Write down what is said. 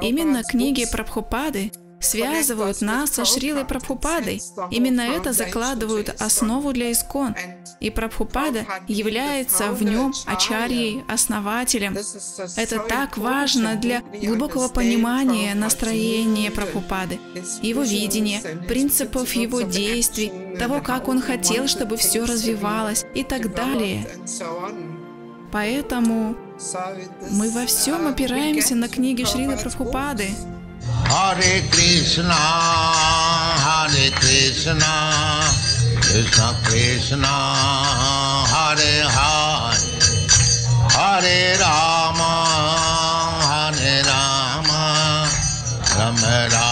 Именно книги Прабхупады связывают нас со Шрилой Прабхупадой. Именно это закладывают основу для Искон. И Прабхупада является в нем ачарьей, основателем. Это так важно для глубокого понимания настроения Прабхупады, его видения, принципов его действий, того, как он хотел, чтобы все развивалось и так далее. Поэтому мы во всем опираемся на книги Шрилы Прабхупады. Hare Krishna, Hare Krishna, Krishna Krishna, Hare Hare, Hare Rama, Hare Rama, Rama Rama.